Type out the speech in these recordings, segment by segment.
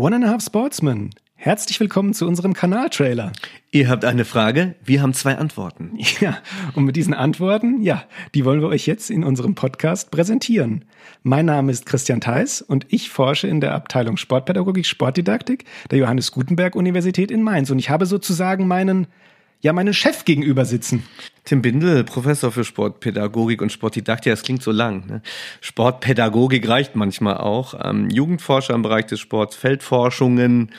One and a Half Sportsman. Herzlich willkommen zu unserem Kanaltrailer. Ihr habt eine Frage, wir haben zwei Antworten. Ja, und mit diesen Antworten, ja, die wollen wir euch jetzt in unserem Podcast präsentieren. Mein Name ist Christian Theis und ich forsche in der Abteilung Sportpädagogik, Sportdidaktik der Johannes Gutenberg Universität in Mainz und ich habe sozusagen meinen ja meinen Chef gegenüber sitzen. Tim Bindel, Professor für Sportpädagogik und Sportdidaktik, das klingt so lang. Ne? Sportpädagogik reicht manchmal auch. Ähm, Jugendforscher im Bereich des Sports, Feldforschungen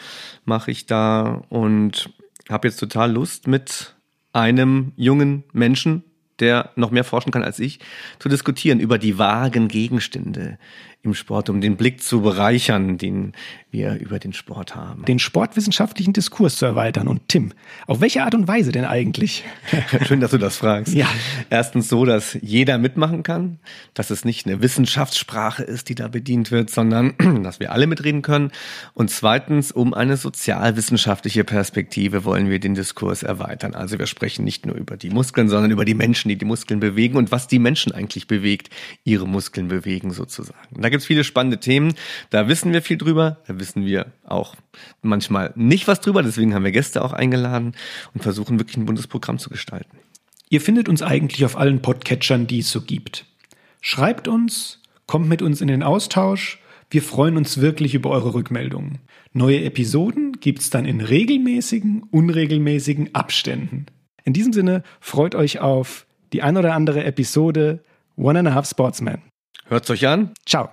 mache ich da und habe jetzt total Lust mit einem jungen Menschen, der noch mehr forschen kann als ich, zu diskutieren über die vagen Gegenstände im Sport, um den Blick zu bereichern, den wir über den Sport haben. Den sportwissenschaftlichen Diskurs zu erweitern. Und Tim, auf welche Art und Weise denn eigentlich? Schön, dass du das fragst. Ja. Erstens so, dass jeder mitmachen kann, dass es nicht eine Wissenschaftssprache ist, die da bedient wird, sondern dass wir alle mitreden können. Und zweitens, um eine sozialwissenschaftliche Perspektive wollen wir den Diskurs erweitern. Also wir sprechen nicht nur über die Muskeln, sondern über die Menschen, die die Muskeln bewegen und was die Menschen eigentlich bewegt, ihre Muskeln bewegen sozusagen. Da gibt es viele spannende Themen. Da wissen wir viel drüber. Da wissen wir auch manchmal nicht was drüber. Deswegen haben wir Gäste auch eingeladen und versuchen wirklich ein buntes Programm zu gestalten. Ihr findet uns eigentlich auf allen Podcatchern, die es so gibt. Schreibt uns, kommt mit uns in den Austausch. Wir freuen uns wirklich über eure Rückmeldungen. Neue Episoden gibt's dann in regelmäßigen, unregelmäßigen Abständen. In diesem Sinne freut euch auf die ein oder andere Episode One and a Half Sportsman. Hört's euch an. Ciao.